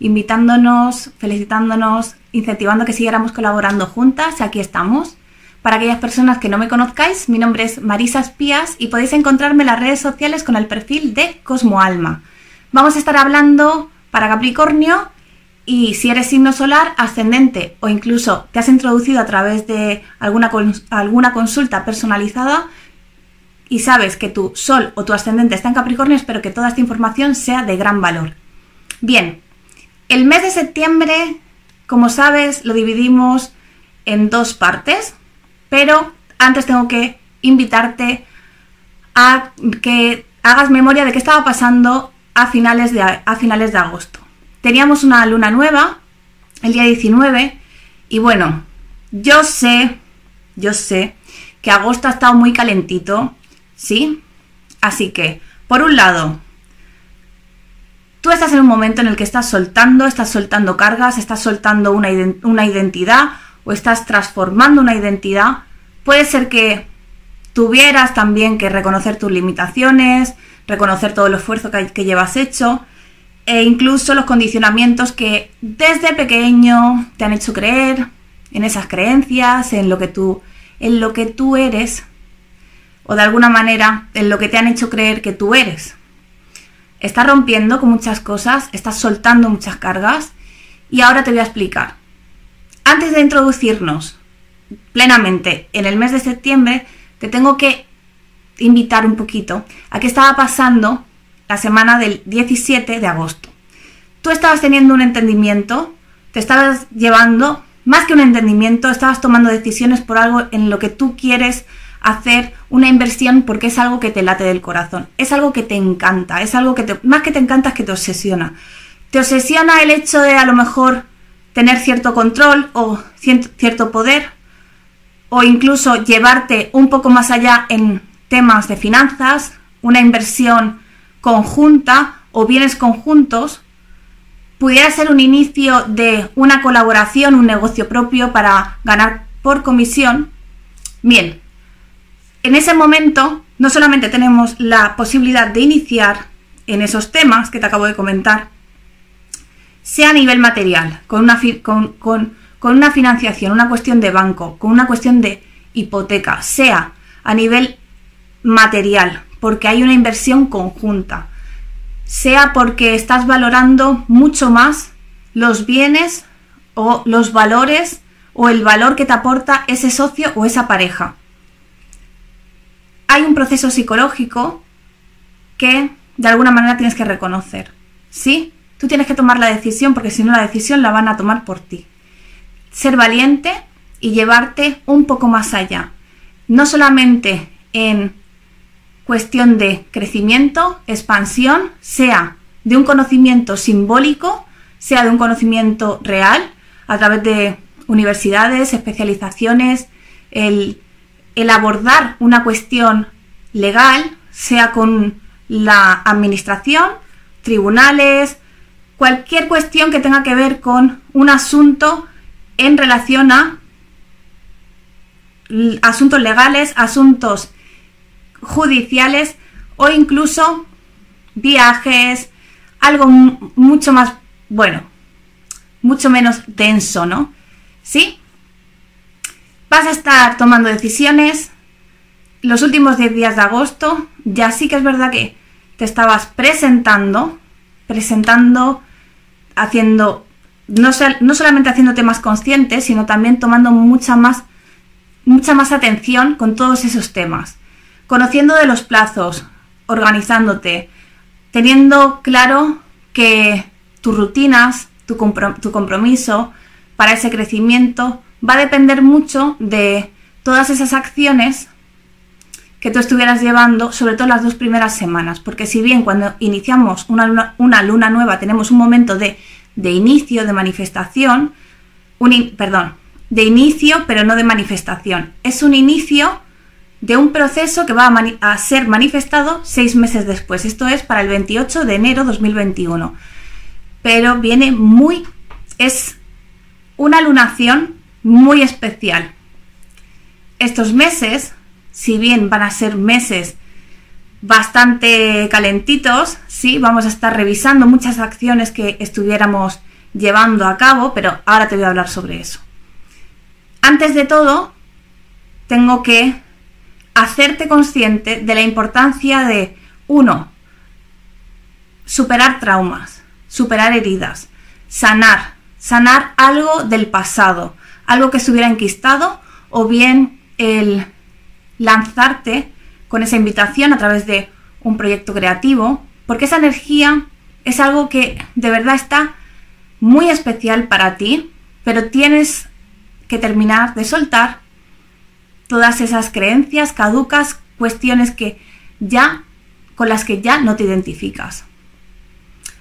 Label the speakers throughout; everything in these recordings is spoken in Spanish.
Speaker 1: invitándonos, felicitándonos, incentivando que siguiéramos colaborando juntas. Aquí estamos. Para aquellas personas que no me conozcáis, mi nombre es Marisa Espías y podéis encontrarme en las redes sociales con el perfil de Cosmo Alma. Vamos a estar hablando para Capricornio y si eres signo solar, ascendente o incluso te has introducido a través de alguna, alguna consulta personalizada y sabes que tu sol o tu ascendente está en Capricornio, espero que toda esta información sea de gran valor. Bien, el mes de septiembre, como sabes, lo dividimos en dos partes, pero antes tengo que invitarte a que hagas memoria de qué estaba pasando a finales de, a finales de agosto. Teníamos una luna nueva el día 19 y bueno, yo sé, yo sé que agosto ha estado muy calentito, ¿sí? Así que, por un lado, tú estás en un momento en el que estás soltando, estás soltando cargas, estás soltando una, una identidad o estás transformando una identidad. Puede ser que tuvieras también que reconocer tus limitaciones, reconocer todo el esfuerzo que, que llevas hecho e incluso los condicionamientos que desde pequeño te han hecho creer en esas creencias, en lo que tú, en lo que tú eres, o de alguna manera en lo que te han hecho creer que tú eres. Estás rompiendo con muchas cosas, estás soltando muchas cargas y ahora te voy a explicar. Antes de introducirnos plenamente en el mes de septiembre, te tengo que invitar un poquito a qué estaba pasando la semana del 17 de agosto. Tú estabas teniendo un entendimiento, te estabas llevando, más que un entendimiento, estabas tomando decisiones por algo en lo que tú quieres hacer una inversión porque es algo que te late del corazón, es algo que te encanta, es algo que te, más que te encanta es que te obsesiona. Te obsesiona el hecho de a lo mejor tener cierto control o cierto poder o incluso llevarte un poco más allá en temas de finanzas, una inversión conjunta o bienes conjuntos, pudiera ser un inicio de una colaboración, un negocio propio para ganar por comisión. Bien, en ese momento no solamente tenemos la posibilidad de iniciar en esos temas que te acabo de comentar, sea a nivel material, con una, con, con una financiación, una cuestión de banco, con una cuestión de hipoteca, sea a nivel material, porque hay una inversión conjunta, sea porque estás valorando mucho más los bienes o los valores o el valor que te aporta ese socio o esa pareja. Hay un proceso psicológico que de alguna manera tienes que reconocer. ¿Sí? Tú tienes que tomar la decisión porque si no la decisión la van a tomar por ti. Ser valiente y llevarte un poco más allá. No solamente en cuestión de crecimiento, expansión, sea de un conocimiento simbólico, sea de un conocimiento real, a través de universidades, especializaciones, el, abordar una cuestión legal, sea con la administración, tribunales, cualquier cuestión que tenga que ver con un asunto en relación a asuntos legales, asuntos judiciales o incluso viajes, algo mucho más, bueno, mucho menos denso, ¿no? ¿Sí? Vas a estar tomando decisiones. Los últimos 10 días de agosto, ya sí que es verdad que te estabas presentando, presentando, haciendo, no, no solamente haciendo temas conscientes, sino también tomando mucha más, mucha más atención con todos esos temas. Conociendo de los plazos, organizándote, teniendo claro que tus rutinas, tu, compromiso para ese crecimiento va a depender mucho de todas esas acciones que tú estuvieras llevando, sobre todo las dos primeras semanas, porque si bien cuando iniciamos una luna, nueva tenemos un momento de, inicio, de manifestación, un, perdón, de inicio pero no de manifestación, es un inicio de un proceso que va a, ser manifestado seis meses después. Esto es para el 28 de enero 2021. Pero viene muy... es una lunación muy especial. Estos meses, si bien van a ser meses bastante calentitos, sí, vamos a estar revisando muchas acciones que estuviéramos llevando a cabo, pero ahora te voy a hablar sobre eso. Antes de todo, tengo que hacerte consciente de la importancia de, uno, superar traumas, superar heridas, sanar, sanar algo del pasado, algo que se hubiera enquistado, o bien el lanzarte con esa invitación a través de un proyecto creativo, porque esa energía es algo que de verdad está muy especial para ti, pero tienes que terminar de soltar todas esas creencias caducas, cuestiones que ya con las que ya no te identificas.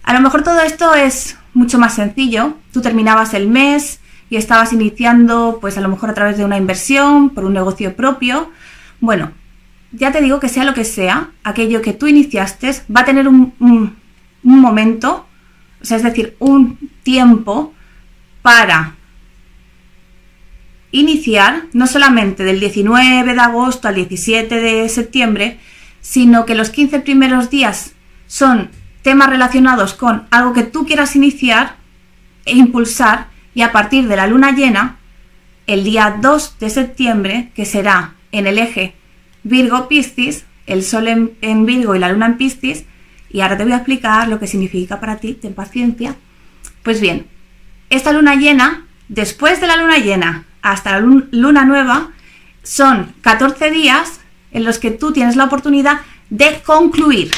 Speaker 1: A lo mejor todo esto es mucho más sencillo. Tú terminabas el mes y estabas iniciando, pues a lo mejor a través de una inversión, por un negocio propio. Bueno, ya te digo que sea lo que sea, aquello que tú iniciaste va a tener un, un momento, o sea, es decir, un tiempo para iniciar, no solamente del 19 de agosto al 17 de septiembre, sino que los 15 primeros días son temas relacionados con algo que tú quieras iniciar e impulsar y a partir de la luna llena, el día 2 de septiembre, que será en el eje Virgo-Piscis, el Sol en, Virgo y la Luna en Piscis, y ahora te voy a explicar lo que significa para ti, ten paciencia. Pues bien, esta luna llena, después de la luna llena hasta la luna nueva, son 14 días en los que tú tienes la oportunidad de concluir,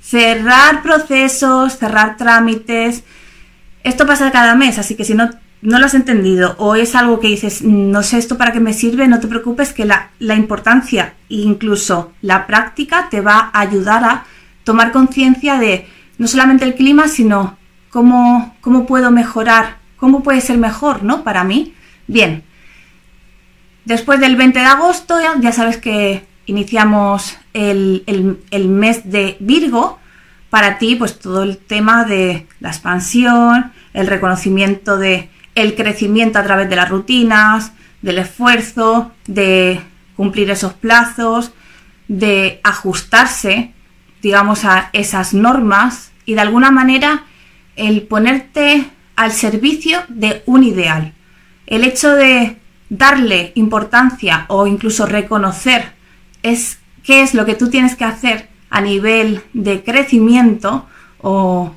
Speaker 1: cerrar procesos, cerrar trámites. Esto pasa cada mes, así que si no, no lo has entendido o es algo que dices, no sé esto para qué me sirve, no te preocupes que la, la importancia e incluso la práctica te va a ayudar a tomar conciencia de no solamente el clima, sino cómo, cómo puedo mejorar, cómo puede ser mejor, ¿no? Para mí. Bien, Después del 20 de agosto ya, sabes que iniciamos el, mes de Virgo. Para ti, pues todo el tema de la expansión, el reconocimiento de el crecimiento a través de las rutinas, del esfuerzo, de cumplir esos plazos, de ajustarse, digamos, a esas normas y de alguna manera el ponerte al servicio de un ideal. El hecho de darle importancia o incluso reconocer es qué es lo que tú tienes que hacer a nivel de crecimiento o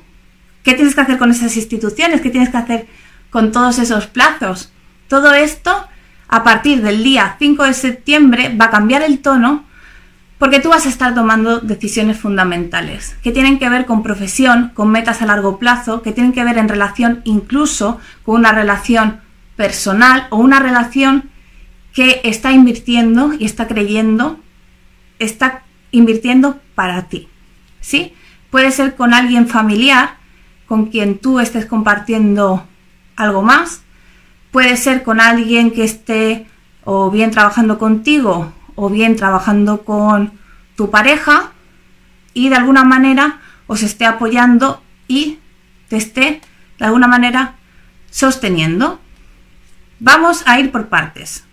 Speaker 1: qué tienes que hacer con esas instituciones, qué tienes que hacer con todos esos plazos. Todo esto a partir del día 5 de septiembre va a cambiar el tono porque tú vas a estar tomando decisiones fundamentales que tienen que ver con profesión, con metas a largo plazo, que tienen que ver en relación incluso con una relación personal o una relación que está invirtiendo y está creyendo, está invirtiendo para ti. ¿Sí? Puede ser con alguien familiar con quien tú estés compartiendo algo más. Puede ser con alguien que esté o bien trabajando contigo o bien trabajando con tu pareja y de alguna manera os esté apoyando y te esté de alguna manera sosteniendo. Vamos a ir por partes.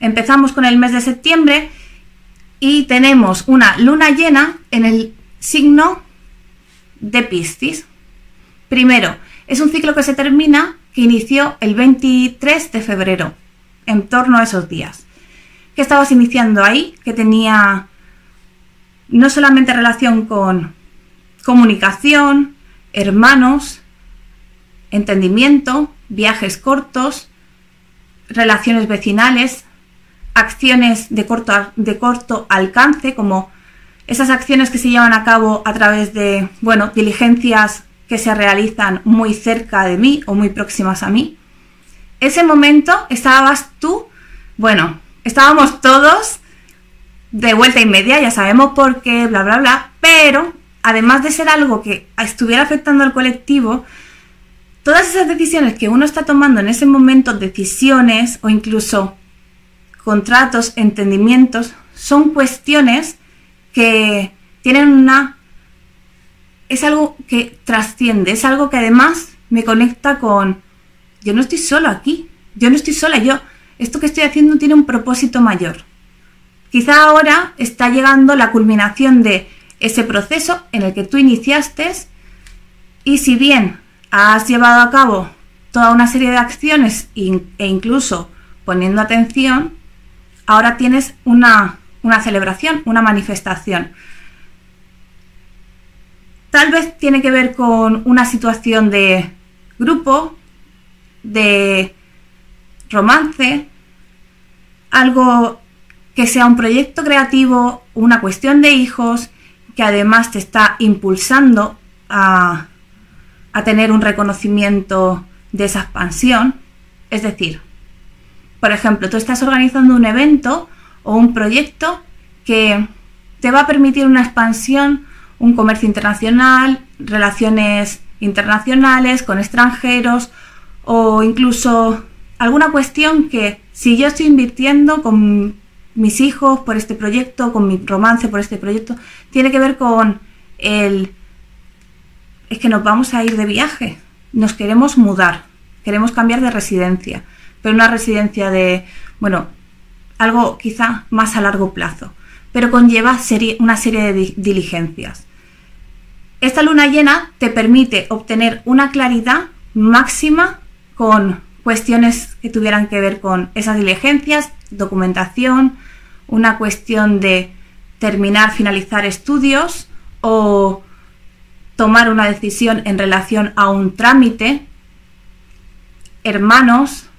Speaker 1: Empezamos con el mes de septiembre y tenemos una luna llena en el signo de Piscis. Primero, es un ciclo que se termina, que inició el 23 de febrero, en torno a esos días. ¿Qué estabas iniciando ahí? Que tenía no solamente relación con comunicación, hermanos, entendimiento, viajes cortos, relaciones vecinales, acciones de corto, de corto alcance, como esas acciones que se llevan a cabo a través de, bueno, diligencias que se realizan muy cerca de mí o muy próximas a mí. Ese momento estabas tú, bueno, estábamos todos de vuelta y media, ya sabemos por qué, bla, bla, bla, pero además de ser algo que estuviera afectando al colectivo, todas esas decisiones que uno está tomando en ese momento, decisiones o incluso contratos, entendimientos, son cuestiones que tienen una... es algo que trasciende, es algo que además me conecta con... Yo no estoy solo aquí, yo no estoy sola, yo... Esto que estoy haciendo tiene un propósito mayor, Quizá ahora está llegando la culminación de ese proceso en el que tú iniciaste y si bien has llevado a cabo toda una serie de acciones e incluso poniendo atención, ahora tienes una, una celebración, una manifestación. Tal vez tiene que ver con una situación de grupo, de romance, algo que sea un proyecto creativo, una cuestión de hijos, que además te está impulsando a, a tener un reconocimiento de esa expansión. Es decir, por ejemplo, tú estás organizando un evento o un proyecto que te va a permitir una expansión, un comercio internacional, relaciones internacionales con extranjeros o incluso alguna cuestión que si yo estoy invirtiendo con mis hijos por este proyecto, con mi romance por este proyecto, tiene que ver con el... es que nos vamos a ir de viaje, nos queremos mudar, queremos cambiar de residencia, pero una residencia de, bueno, algo quizá más a largo plazo, pero conlleva una serie de diligencias. Esta luna llena te permite obtener una claridad máxima con cuestiones que tuvieran que ver con esas diligencias, documentación, una cuestión de terminar, finalizar estudios o tomar una decisión en relación a un trámite, hermanos,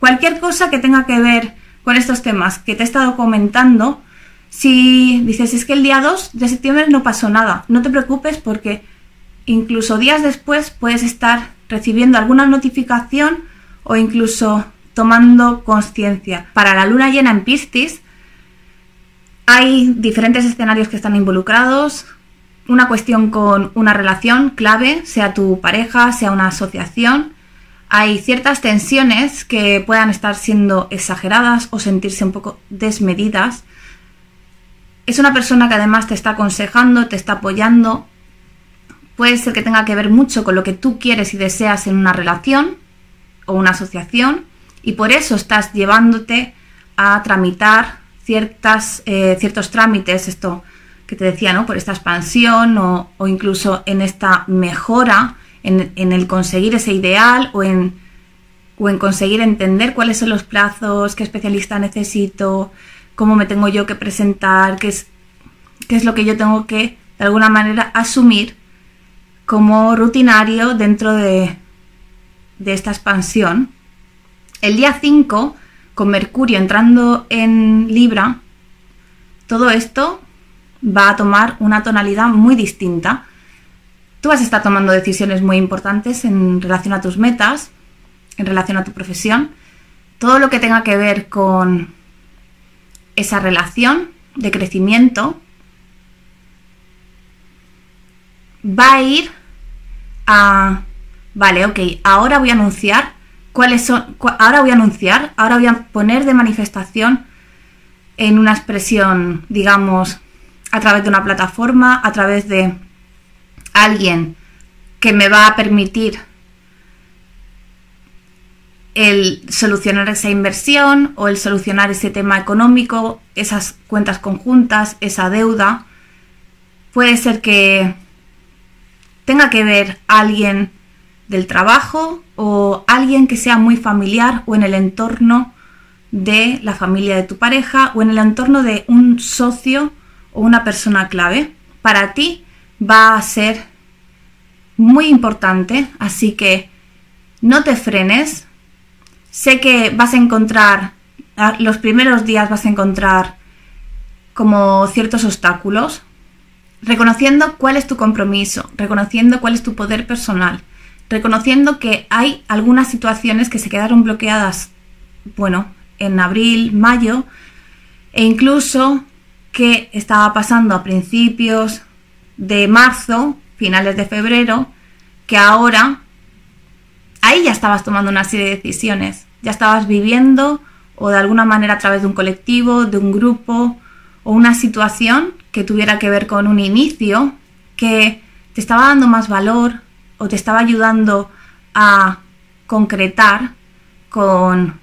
Speaker 1: cualquier cosa que tenga que ver con estos temas que te he estado comentando, si dices es que el día 2 de septiembre no pasó nada, no te preocupes porque incluso días después puedes estar recibiendo alguna notificación o incluso tomando conciencia. Para la luna llena en Piscis hay diferentes escenarios que están involucrados. Una cuestión con una relación clave, sea tu pareja, sea una asociación. Hay ciertas tensiones que puedan estar siendo exageradas o sentirse un poco desmedidas. Es una persona que además te está aconsejando, te está apoyando. Puede ser que tenga que ver mucho con lo que tú quieres y deseas en una relación o una asociación y por eso estás llevándote a tramitar ciertas, eh, ciertos trámites, esto que te decía, ¿no? Por esta expansión o, incluso en esta mejora, en, el conseguir ese ideal o en, o en conseguir entender cuáles son los plazos, qué especialista necesito, cómo me tengo yo que presentar, qué es, qué es lo que yo tengo que, de alguna manera, asumir como rutinario dentro de, de esta expansión, el día 5, con Mercurio entrando en Libra, todo esto va a tomar una tonalidad muy distinta. Tú vas a estar tomando decisiones muy importantes en relación a tus metas, en relación a tu profesión, todo lo que tenga que ver con esa relación de crecimiento va a ir a Vale, ok, ahora voy a anunciar cuáles son, ahora voy a anunciar, ahora voy a poner de manifestación en una expresión, digamos, a través de una plataforma, a través de alguien que me va a permitir el solucionar esa inversión o el solucionar ese tema económico, esas cuentas conjuntas, esa deuda. Puede ser que tenga que ver alguien del trabajo o alguien que sea muy familiar o en el entorno de la familia de tu pareja o en el entorno de un socio o una persona clave. Para ti va a ser muy importante, así que no te frenes. Sé que vas a encontrar, los primeros días vas a encontrar como ciertos obstáculos, reconociendo cuál es tu compromiso, reconociendo cuál es tu poder personal, reconociendo que hay algunas situaciones que se quedaron bloqueadas, bueno, en abril, mayo, e incluso que estaba pasando a principios de marzo, finales de febrero, que ahora ahí ya estabas tomando una serie de decisiones, ya estabas viviendo o de alguna manera a través de un colectivo, de un grupo o una situación que tuviera que ver con un inicio que te estaba dando más valor, o te estaba ayudando a concretar con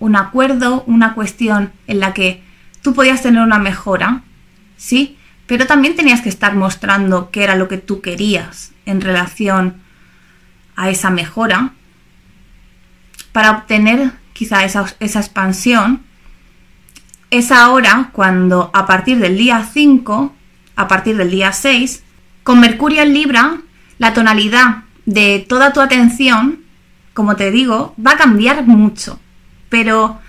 Speaker 1: un acuerdo, una cuestión en la que tú podías tener una mejora, ¿sí? Pero también tenías que estar mostrando qué era lo que tú querías en relación a esa mejora para obtener quizá esa, esa expansión. Es ahora cuando a partir del día 5, a partir del día 6, con Mercurio en Libra, la tonalidad de toda tu atención, como te digo, va a cambiar mucho. Pero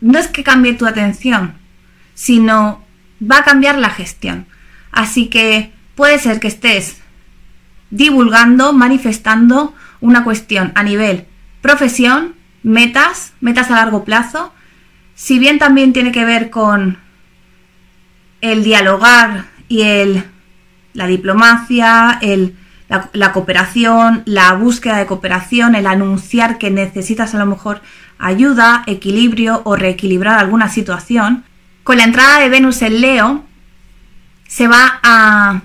Speaker 1: no es que cambie tu atención, sino va a cambiar la gestión. Así que puede ser que estés divulgando, manifestando una cuestión a nivel profesión, metas, metas a largo plazo, si bien también tiene que ver con el dialogar y el, la diplomacia, el, la, la, cooperación, la búsqueda de cooperación, el anunciar que necesitas a lo mejor ayuda, equilibrio o reequilibrar alguna situación, con la entrada de Venus en Leo se va a...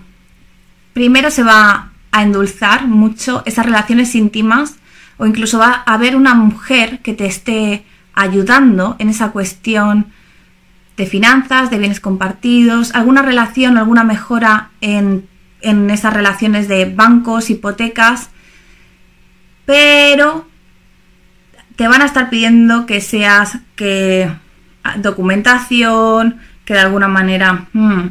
Speaker 1: Primero se va a endulzar mucho esas relaciones íntimas o incluso va a haber una mujer que te esté ayudando en esa cuestión de finanzas, de bienes compartidos, alguna relación, alguna mejora en, en esas relaciones de bancos, hipotecas, pero te van a estar pidiendo que seas que ah, documentación, que de alguna manera hmm,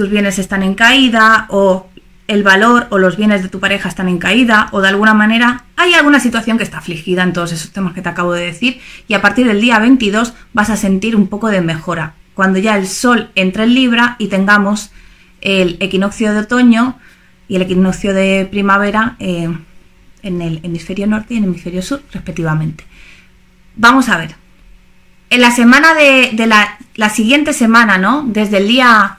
Speaker 1: tus bienes están en caída o el valor o los bienes de tu pareja están en caída o de alguna manera hay alguna situación que está afligida en todos esos temas que te acabo de decir y a partir del día 22 vas a sentir un poco de mejora. Cuando ya el sol entre en Libra y tengamos el equinoccio de otoño y el equinoccio de primavera eh, en el hemisferio norte y en el hemisferio sur respectivamente. Vamos a ver. En la semana de, la, la siguiente semana, ¿no? Desde el día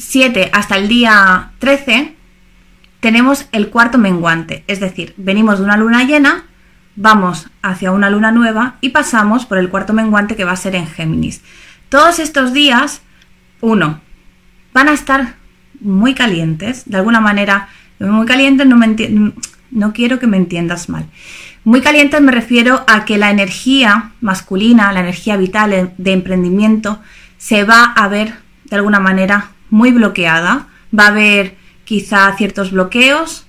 Speaker 1: 7 hasta el día 13 tenemos el cuarto menguante, es decir, venimos de una luna llena, vamos hacia una luna nueva y pasamos por el cuarto menguante que va a ser en Géminis. Todos estos días, uno, van a estar muy calientes, de alguna manera, muy calientes no, me no quiero que me entiendas mal. Muy calientes me refiero a que la energía masculina, la energía vital de emprendimiento, se va a ver de alguna manera muy bloqueada, va a haber quizá ciertos bloqueos,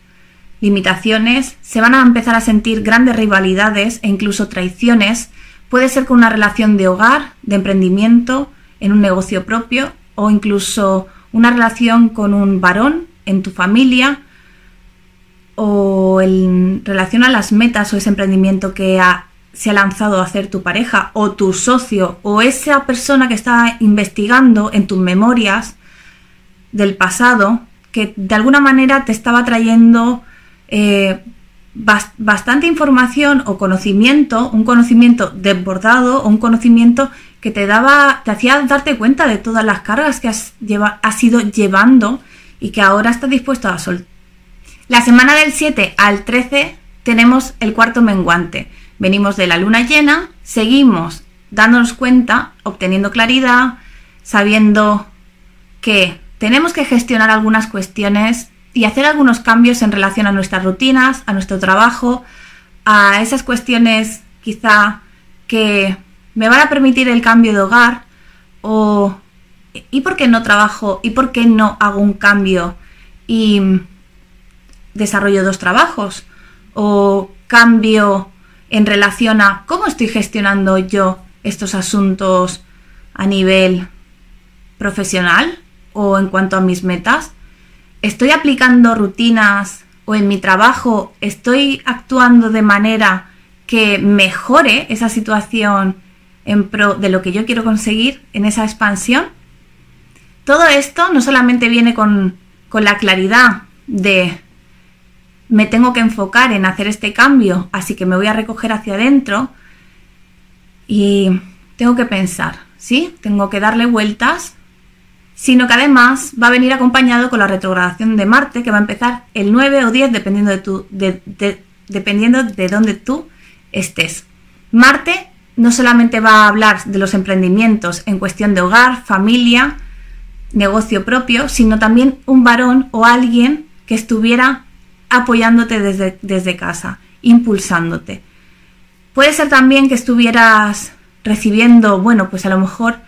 Speaker 1: limitaciones, se van a empezar a sentir grandes rivalidades e incluso traiciones, puede ser con una relación de hogar, de emprendimiento, en un negocio propio o incluso una relación con un varón en tu familia o en relación a las metas o ese emprendimiento que se ha lanzado a hacer tu pareja o tu socio o esa persona que está investigando en tus memorias del pasado que de alguna manera te estaba trayendo eh, bastante información o conocimiento, un conocimiento desbordado o un conocimiento que te daba, te hacía darte cuenta de todas las cargas que has, lleva, has ido llevando y que ahora estás dispuesto a soltar. La semana del 7 al 13 tenemos el cuarto menguante. Venimos de la luna llena, seguimos dándonos cuenta, obteniendo claridad, sabiendo que tenemos que gestionar algunas cuestiones y hacer algunos cambios en relación a nuestras rutinas, a nuestro trabajo, a esas cuestiones quizá que me van a permitir el cambio de hogar o ¿y por qué no trabajo? ¿Y por qué no hago un cambio y desarrollo dos trabajos? ¿O cambio en relación a cómo estoy gestionando yo estos asuntos a nivel profesional? O en cuanto a mis metas? ¿Estoy aplicando rutinas o en mi trabajo estoy actuando de manera que mejore esa situación en pro de lo que yo quiero conseguir en esa expansión? Todo esto no solamente viene con, con la claridad de me tengo que enfocar en hacer este cambio, así que me voy a recoger hacia adentro y tengo que pensar, ¿sí? Tengo que darle vueltas sino que además va a venir acompañado con la retrogradación de Marte, que va a empezar el 9 o 10, dependiendo de, tu, dependiendo de dónde tú estés. Marte no solamente va a hablar de los emprendimientos en cuestión de hogar, familia, negocio propio, sino también un varón o alguien que estuviera apoyándote desde, desde casa, impulsándote. Puede ser también que estuvieras recibiendo, bueno, pues a lo mejor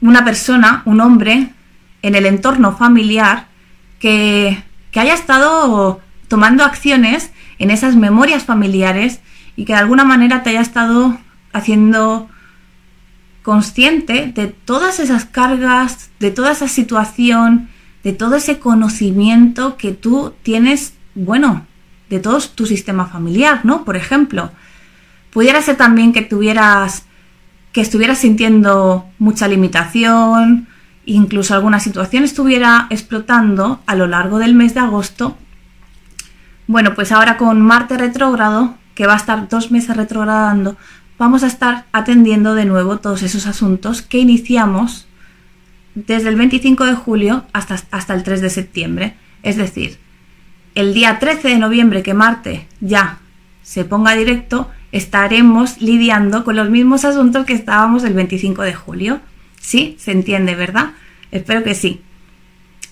Speaker 1: una persona, un hombre, en el entorno familiar que, que haya estado tomando acciones en esas memorias familiares y que de alguna manera te haya estado haciendo consciente de todas esas cargas, de toda esa situación, de todo ese conocimiento que tú tienes, bueno, de todo tu sistema familiar, ¿no? Por ejemplo, pudiera ser también que tuvieras que estuvieras sintiendo mucha limitación, incluso alguna situación estuviera explotando a lo largo del mes de agosto. Bueno, pues ahora con Marte retrógrado, que va a estar dos meses retrogradando, vamos a estar atendiendo de nuevo todos esos asuntos que iniciamos desde el 25 de julio hasta, hasta el 3 de septiembre. Es decir, el día 13 de noviembre que Marte ya se ponga directo, estaremos lidiando con los mismos asuntos que estábamos el 25 de julio. ¿Sí? ¿Se entiende, verdad? Espero que sí.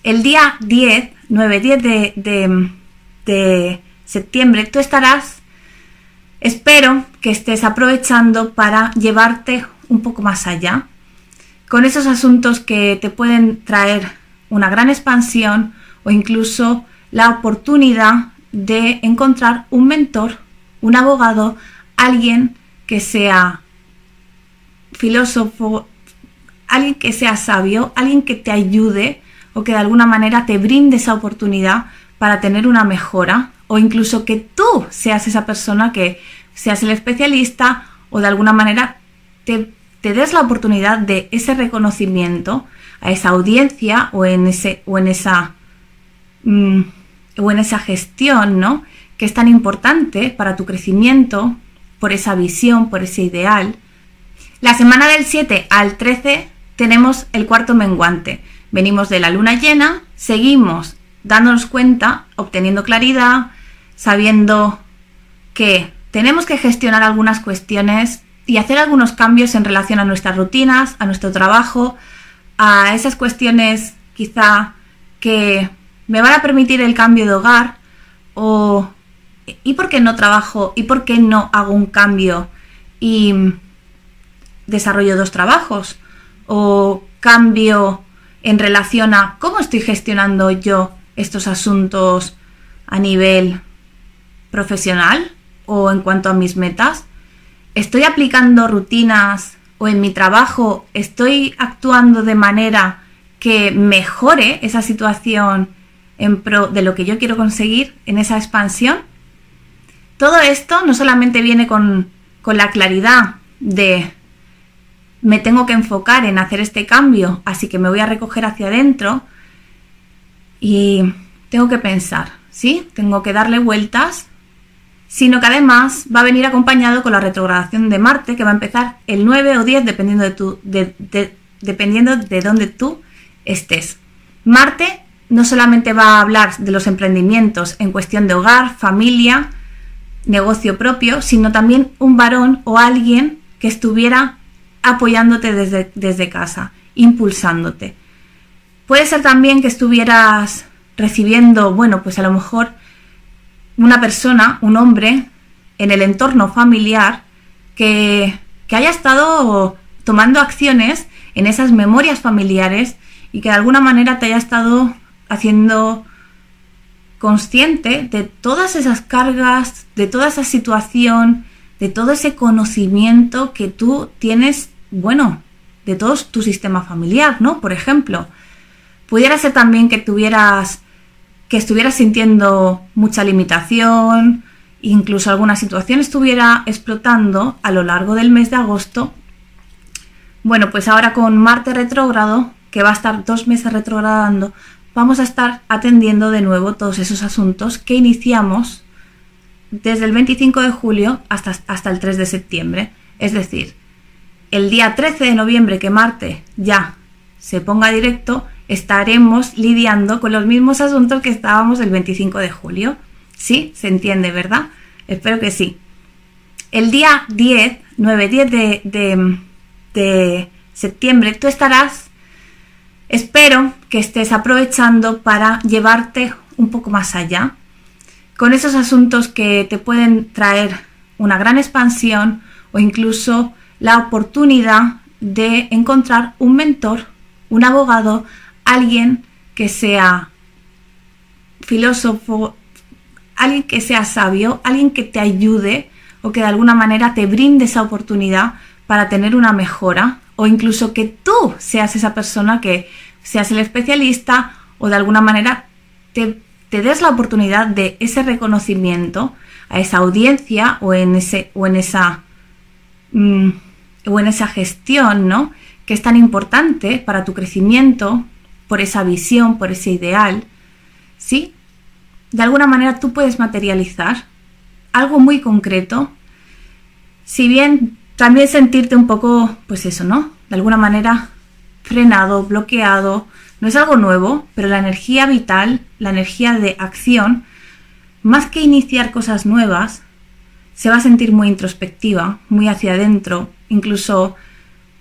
Speaker 1: El día 10, 9-10 de, de, de septiembre, tú estarás, espero que estés aprovechando para llevarte un poco más allá con esos asuntos que te pueden traer una gran expansión o incluso la oportunidad de encontrar un mentor, un abogado, alguien que sea filósofo, alguien que sea sabio, alguien que te ayude o que de alguna manera te brinde esa oportunidad para tener una mejora o incluso que tú seas esa persona que seas el especialista o de alguna manera te, des la oportunidad de ese reconocimiento a esa audiencia o en, ese, o en esa mm, o en esa gestión, ¿no? Que es tan importante para tu crecimiento, por esa visión, por ese ideal. La semana del 7 al 13 tenemos el cuarto menguante. Venimos de la luna llena, seguimos dándonos cuenta, obteniendo claridad, sabiendo que tenemos que gestionar algunas cuestiones y hacer algunos cambios en relación a nuestras rutinas, a nuestro trabajo, a esas cuestiones quizá que me van a permitir el cambio de hogar o ¿y por qué no trabajo? ¿Y por qué no hago un cambio y desarrollo dos trabajos? ¿O cambio en relación a cómo estoy gestionando yo estos asuntos a nivel profesional o en cuanto a mis metas? ¿Estoy aplicando rutinas o en mi trabajo estoy actuando de manera que mejore esa situación en pro de lo que yo quiero conseguir en esa expansión? Todo esto no solamente viene con, la claridad de me tengo que enfocar en hacer este cambio, así que me voy a recoger hacia adentro y tengo que pensar, ¿sí? Tengo que darle vueltas, sino que además va a venir acompañado con la retrogradación de Marte, que va a empezar el 9 o 10, dependiendo de, tu, dependiendo de dónde tú estés. Marte no solamente va a hablar de los emprendimientos en cuestión de hogar, familia, negocio propio, sino también un varón o alguien que estuviera apoyándote desde, desde casa, impulsándote. Puede ser también que estuvieras recibiendo, bueno, pues a lo mejor una persona, un hombre, en el entorno familiar que, que haya estado tomando acciones en esas memorias familiares y que de alguna manera te haya estado haciendo consciente de todas esas cargas, de toda esa situación, de todo ese conocimiento que tú tienes, bueno, de todo tu sistema familiar, ¿no? Por ejemplo, pudiera ser también que tuvieras, que estuvieras sintiendo mucha limitación, incluso alguna situación estuviera explotando a lo largo del mes de agosto. Bueno, pues ahora con Marte retrógrado, que va a estar dos meses retrogradando, vamos a estar atendiendo de nuevo todos esos asuntos que iniciamos desde el 25 de julio hasta, hasta el 3 de septiembre. Es decir, el día 13 de noviembre que Marte ya se ponga directo, estaremos lidiando con los mismos asuntos que estábamos el 25 de julio. ¿Sí? ¿Se entiende, verdad? Espero que sí. El día 10, 9-10 de, de, de septiembre, tú estarás Espero que estés aprovechando para llevarte un poco más allá con esos asuntos que te pueden traer una gran expansión o incluso la oportunidad de encontrar un mentor, un abogado, alguien que sea filósofo, alguien que sea sabio, alguien que te ayude o que de alguna manera te brinde esa oportunidad para tener una mejora o incluso que tú seas esa persona que seas el especialista o de alguna manera te, des la oportunidad de ese reconocimiento a esa audiencia o en, ese, o en esa mm, o en esa gestión, ¿no? Que es tan importante para tu crecimiento, por esa visión, por ese ideal, ¿sí? De alguna manera tú puedes materializar algo muy concreto, si bien también sentirte un poco, pues eso, ¿no? De alguna manera frenado, bloqueado, no es algo nuevo, pero la energía vital, la energía de acción, más que iniciar cosas nuevas, se va a sentir muy introspectiva, muy hacia adentro, incluso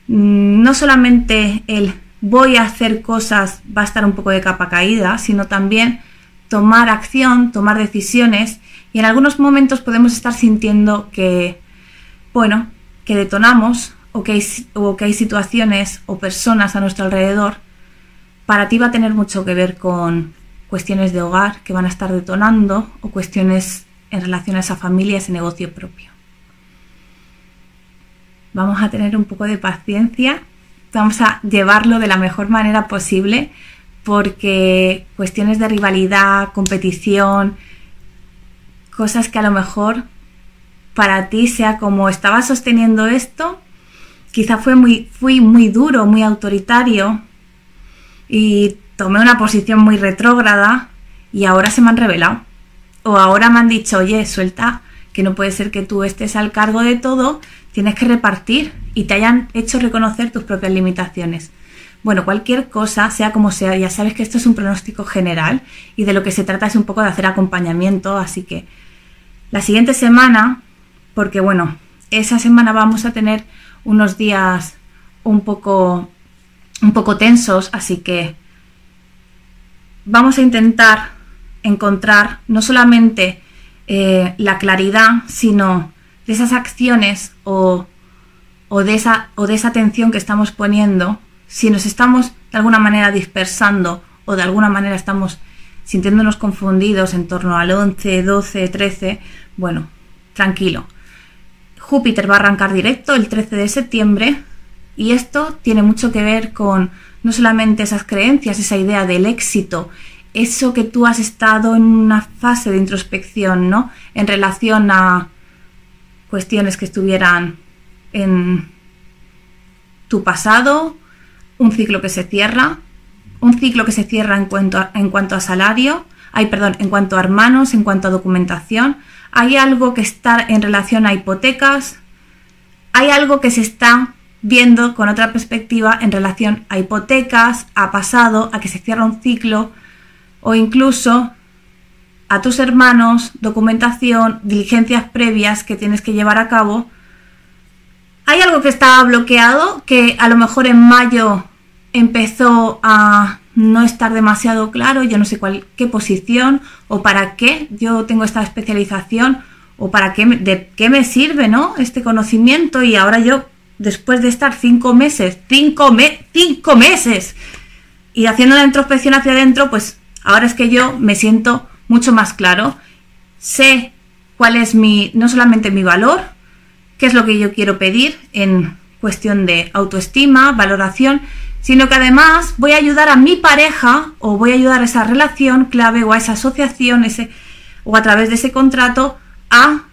Speaker 1: mm, no solamente el voy a hacer cosas va a estar un poco de capa caída, sino también tomar acción, tomar decisiones. Y en algunos momentos podemos estar sintiendo que, bueno, que detonamos o que, hay, o que hay situaciones o personas a nuestro alrededor, para ti va a tener mucho que ver con cuestiones de hogar que van a estar detonando o cuestiones en relación a esa familia, ese negocio propio. Vamos a tener un poco de paciencia, vamos a llevarlo de la mejor manera posible porque cuestiones de rivalidad, competición, cosas que a lo mejor para ti sea como estaba sosteniendo esto, quizá fue muy, fui muy duro, muy autoritario y tomé una posición muy retrógrada y ahora se me han revelado. O ahora me han dicho, oye, suelta, que no puede ser que tú estés al cargo de todo, tienes que repartir y te hayan hecho reconocer tus propias limitaciones. Bueno, cualquier cosa, sea como sea, ya sabes que esto es un pronóstico general y de lo que se trata es un poco de hacer acompañamiento, así que la siguiente semana, porque bueno, esa semana vamos a tener unos días un poco, un poco tensos, así que vamos a intentar encontrar no solamente eh, la claridad, sino de esas acciones o, o, de esa, o de esa atención que estamos poniendo, si nos estamos de alguna manera dispersando o de alguna manera estamos sintiéndonos confundidos en torno al 11, 12, 13, bueno, tranquilo. Júpiter va a arrancar directo el 13 de septiembre y esto tiene mucho que ver con no solamente esas creencias, esa idea del éxito, eso que tú has estado en una fase de introspección, ¿no? En relación a cuestiones que estuvieran en tu pasado, un ciclo que se cierra, un ciclo que se cierra en cuanto a, en cuanto a salario, hay perdón, en cuanto a hermanos, en cuanto a documentación, hay algo que está en relación a hipotecas, hay algo que se está viendo con otra perspectiva en relación a hipotecas, a pasado, a que se cierra un ciclo o incluso a tus hermanos, documentación, diligencias previas que tienes que llevar a cabo. Hay algo que estaba bloqueado, que a lo mejor en mayo empezó a no estar demasiado claro, yo no sé cuál, qué posición o para qué yo tengo esta especialización o para qué, de qué me sirve, ¿no? Este conocimiento y ahora yo, después de estar cinco meses, cinco, cinco meses y haciendo la introspección hacia adentro, pues ahora es que yo me siento mucho más claro, sé cuál es mi, no solamente mi valor, qué es lo que yo quiero pedir en cuestión de autoestima, valoración, sino que además voy a ayudar a mi pareja o voy a ayudar a esa relación clave o a esa asociación ese, o a través de ese contrato a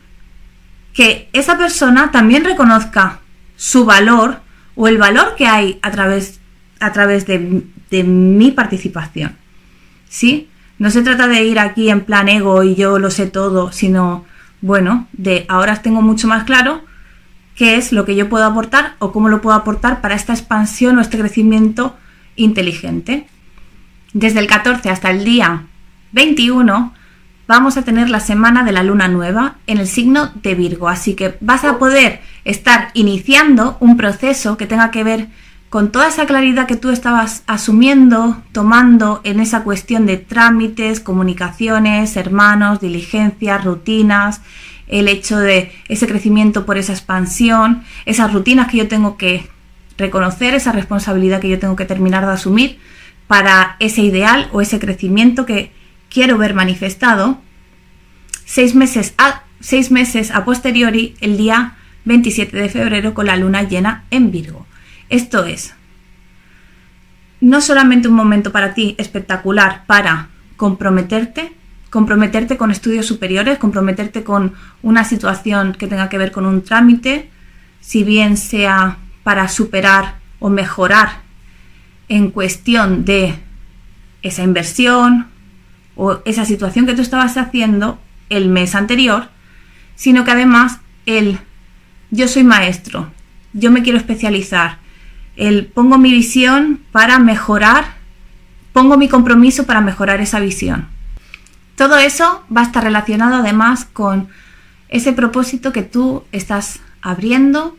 Speaker 1: que esa persona también reconozca su valor o el valor que hay a través, a través de, de mi participación. ¿Sí? No se trata de ir aquí en plan ego y yo lo sé todo, sino, bueno, de ahora tengo mucho más claro qué es lo que yo puedo aportar o cómo lo puedo aportar para esta expansión o este crecimiento inteligente. Desde el 14 hasta el día 21 vamos a tener la semana de la luna nueva en el signo de Virgo, así que vas a poder estar iniciando un proceso que tenga que ver con toda esa claridad que tú estabas asumiendo, tomando en esa cuestión de trámites, comunicaciones, hermanos, diligencias, rutinas, el hecho de ese crecimiento por esa expansión, esas rutinas que yo tengo que reconocer esa responsabilidad que yo tengo que terminar de asumir para ese ideal o ese crecimiento que quiero ver manifestado, seis meses a, seis meses a posteriori, el día 27 de febrero con la luna llena en Virgo. Esto es no solamente un momento para ti espectacular para comprometerte, comprometerte con estudios superiores, comprometerte con una situación que tenga que ver con un trámite, si bien sea para superar o mejorar en cuestión de esa inversión o esa situación que tú estabas haciendo el mes anterior, sino que además el yo soy maestro, yo me quiero especializar, el pongo mi visión para mejorar, pongo mi compromiso para mejorar esa visión. Todo eso va a estar relacionado además con ese propósito que tú estás abriendo,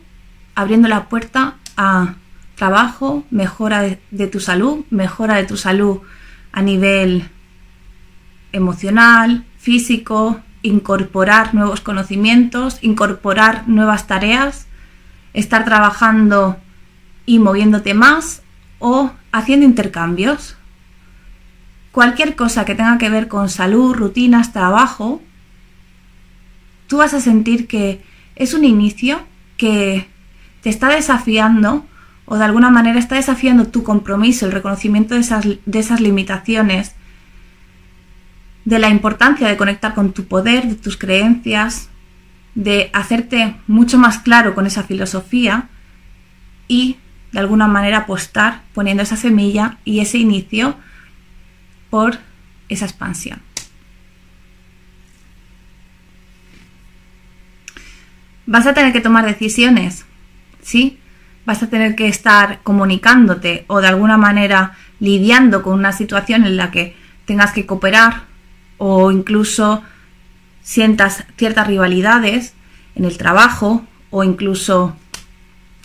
Speaker 1: abriendo la puerta a trabajo, mejora de, tu salud, mejora de tu salud a nivel emocional, físico, incorporar nuevos conocimientos, incorporar nuevas tareas, estar trabajando y moviéndote más o haciendo intercambios. Cualquier cosa que tenga que ver con salud, rutinas, trabajo, tú vas a sentir que es un inicio que te está desafiando o de alguna manera está desafiando tu compromiso, el reconocimiento de esas, de esas limitaciones, de la importancia de conectar con tu poder, de tus creencias, de hacerte mucho más claro con esa filosofía y de alguna manera apostar poniendo esa semilla y ese inicio por esa expansión. Vas a tener que tomar decisiones, ¿sí? Vas a tener que estar comunicándote o de alguna manera lidiando con una situación en la que tengas que cooperar o incluso sientas ciertas rivalidades en el trabajo o incluso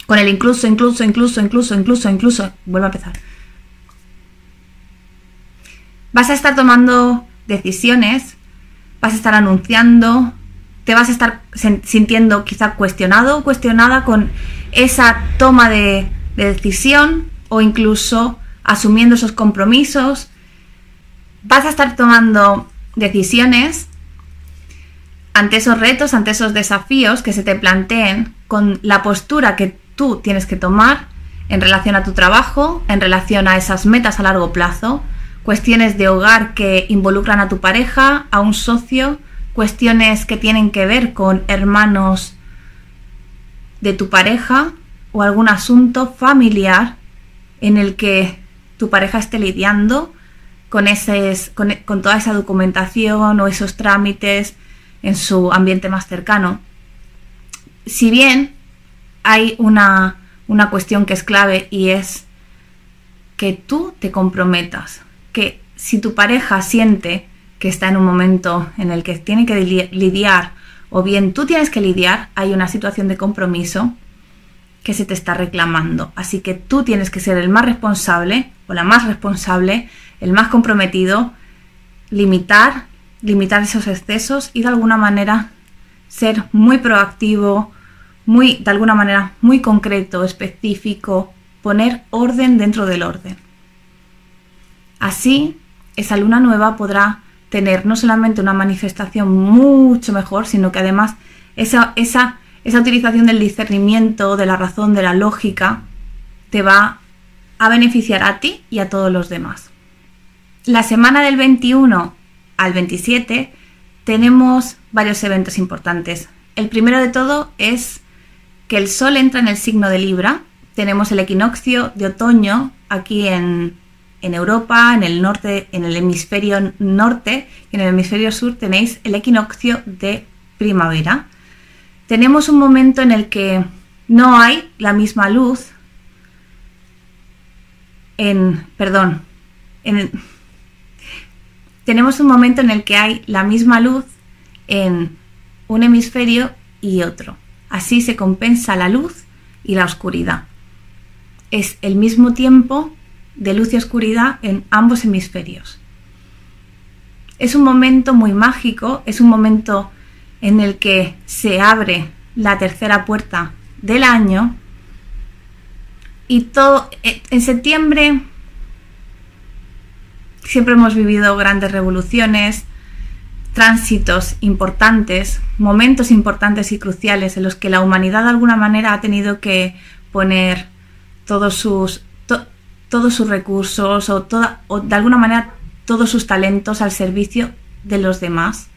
Speaker 1: con el incluso, incluso, incluso, incluso, incluso, incluso. Vuelvo a empezar. Vas a estar tomando decisiones, vas a estar anunciando, te vas a estar sintiendo quizá cuestionado o cuestionada con esa toma de, de decisión o incluso asumiendo esos compromisos. Vas a estar tomando decisiones ante esos retos, ante esos desafíos que se te planteen con la postura que tú tienes que tomar en relación a tu trabajo, en relación a esas metas a largo plazo, cuestiones de hogar que involucran a tu pareja, a un socio, cuestiones que tienen que ver con hermanos de tu pareja o algún asunto familiar en el que tu pareja esté lidiando con, con, con toda esa documentación o esos trámites en su ambiente más cercano. Si bien hay una, cuestión que es clave y es que tú te comprometas, si tu pareja siente que está en un momento en el que tiene que lidiar o bien tú tienes que lidiar, hay una situación de compromiso que se te está reclamando. Así que tú tienes que ser el más responsable o la más responsable, el más comprometido, limitar, limitar esos excesos y de alguna manera ser muy proactivo, muy, de alguna manera, muy concreto, específico, poner orden dentro del orden. Así, esa luna nueva podrá tener no solamente una manifestación mucho mejor, sino que además esa, esa, esa utilización del discernimiento, de la razón, de la lógica, te va a beneficiar a ti y a todos los demás. La semana del 21 al 27 tenemos varios eventos importantes. El primero de todo es que el Sol entra en el signo de Libra. Tenemos el equinoccio de otoño aquí en, Europa, en el norte, en el hemisferio norte y en el hemisferio sur tenéis el equinoccio de primavera. Tenemos un momento en el que no hay la misma luz en, perdón, tenemos un momento en el que hay la misma luz en un hemisferio y otro. Así se compensa la luz y la oscuridad. Es el mismo tiempo de luz y oscuridad en ambos hemisferios. Es un momento muy mágico, es un momento en el que se abre la tercera puerta del año Y todo, eh, en septiembre siempre hemos vivido grandes revoluciones, tránsitos importantes, momentos importantes y cruciales en los que la humanidad de alguna manera ha tenido que poner todos sus, todos sus recursos o, toda, o de alguna manera todos sus talentos al servicio de los demás.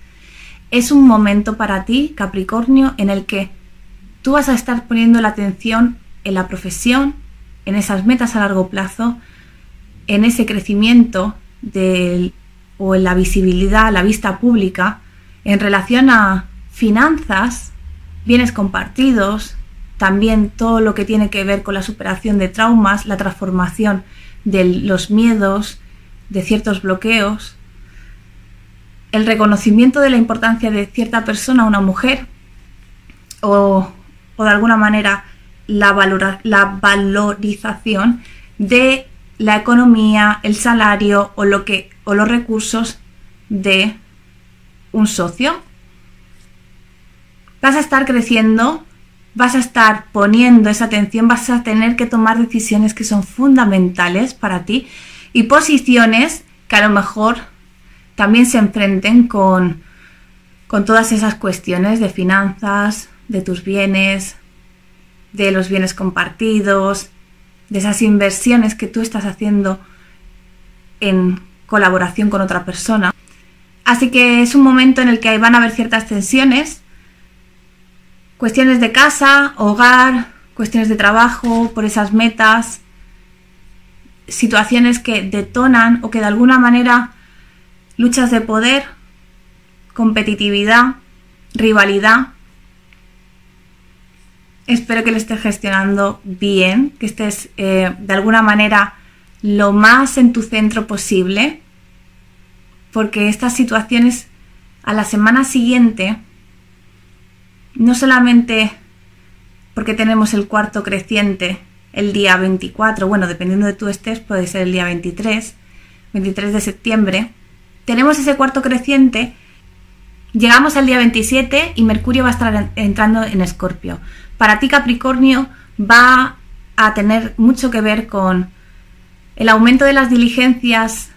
Speaker 1: Es un momento para ti, Capricornio, en el que tú vas a estar poniendo la atención en la profesión, en esas metas a largo plazo, en ese crecimiento del o en la visibilidad, la vista pública, en relación a finanzas, bienes compartidos, también todo lo que tiene que ver con la superación de traumas, la transformación de los miedos, de ciertos bloqueos, el reconocimiento de la importancia de cierta persona, una mujer, o, de alguna manera la, la valorización de la economía, el salario o lo que o los recursos de un socio. Vas a estar creciendo, vas a estar poniendo esa atención, vas a tener que tomar decisiones que son fundamentales para ti y posiciones que a lo mejor también se enfrenten con, con todas esas cuestiones de finanzas, de tus bienes, de los bienes compartidos, de esas inversiones que tú estás haciendo en colaboración con otra persona. Así que es un momento en el que van a haber ciertas tensiones, cuestiones de casa, hogar, cuestiones de trabajo, por esas metas, situaciones que detonan o que de alguna manera luchas de poder, competitividad, rivalidad. Espero que lo estés gestionando bien, que estés eh, de alguna manera lo más en tu centro posible porque estas situaciones a la semana siguiente, no solamente porque tenemos el cuarto creciente el día 24, bueno, dependiendo de tu estés, puede ser el día 23, 23 de septiembre, tenemos ese cuarto creciente, llegamos al día 27 y Mercurio va a estar entrando en Escorpio. Para ti, Capricornio, va a tener mucho que ver con el aumento de las diligencias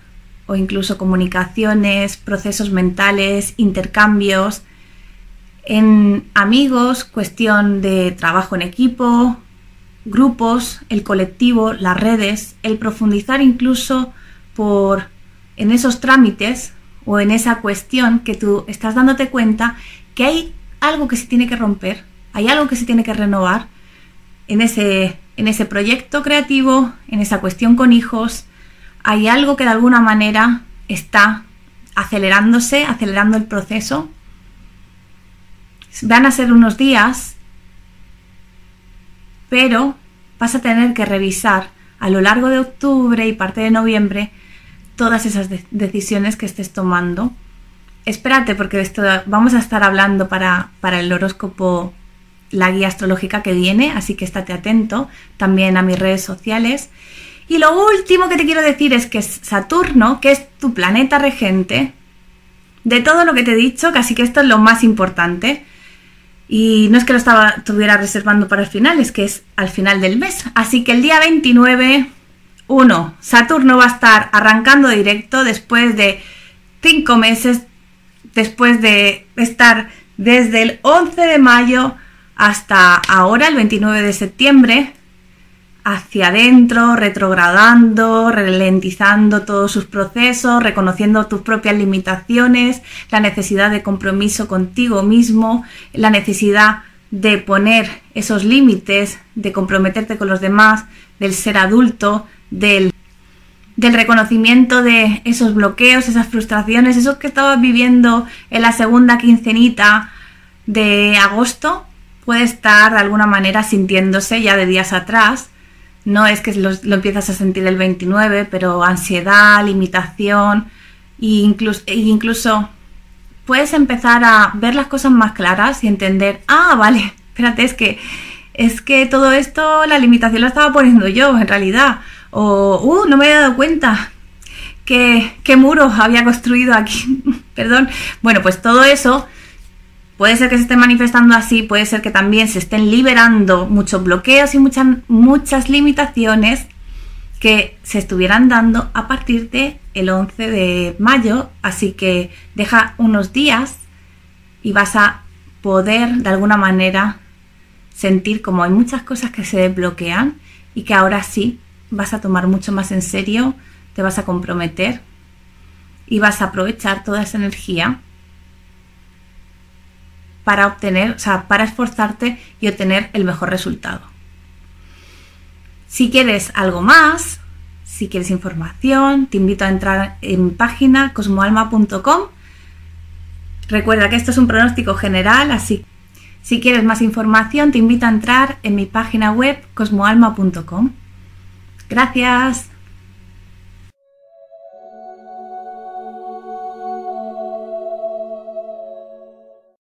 Speaker 1: o incluso comunicaciones, procesos mentales, intercambios, en amigos, cuestión de trabajo en equipo, grupos, el colectivo, las redes, el profundizar incluso por en esos trámites o en esa cuestión que tú estás dándote cuenta que hay algo que se tiene que romper, hay algo que se tiene que renovar en ese, en ese proyecto creativo, en esa cuestión con hijos, hay algo que de alguna manera está acelerándose, acelerando el proceso. Van a ser unos días, pero vas a tener que revisar a lo largo de octubre y parte de noviembre todas esas decisiones que estés tomando. Espérate, porque esto vamos a estar hablando para, para el horóscopo, la guía astrológica que viene, así que estate atento también a mis redes sociales. Y lo último que te quiero decir es que Saturno, que es tu planeta regente, de todo lo que te he dicho, casi que esto es lo más importante. Y no es que lo estaba, estuviera reservando para el final, es que es al final del mes. Así que el día 29, 1, Saturno va a estar arrancando directo después de 5 meses, después de estar desde el 11 de mayo hasta ahora, el 29 de septiembre, hacia adentro, retrogradando, ralentizando todos sus procesos, reconociendo tus propias limitaciones, la necesidad de compromiso contigo mismo, la necesidad de poner esos límites, de comprometerte con los demás, del ser adulto, del, del reconocimiento de esos bloqueos, esas frustraciones, esos que estabas viviendo en la segunda quincenita de agosto, puede estar de alguna manera sintiéndose ya de días atrás no es que lo, empiezas a sentir el 29, pero ansiedad, limitación, e incluso, e incluso puedes empezar a ver las cosas más claras y entender, ah, vale, espérate, es que, es que todo esto, la limitación la estaba poniendo yo en realidad. O, uh, no me había dado cuenta que, qué muro había construido aquí. Perdón. Bueno, pues todo eso Puede ser que se esté manifestando así, puede ser que también se estén liberando muchos bloqueos y muchas, muchas limitaciones que se estuvieran dando a partir de el 11 de mayo, así que deja unos días y vas a poder de alguna manera sentir como hay muchas cosas que se desbloquean y que ahora sí vas a tomar mucho más en serio, te vas a comprometer y vas a aprovechar toda esa energía para obtener, o sea, para esforzarte y obtener el mejor resultado. Si quieres algo más, si quieres información, te invito a entrar en mi página cosmoalma.com. Recuerda que esto es un pronóstico general, así si quieres más información, te invito a entrar en mi página web cosmoalma.com. Gracias.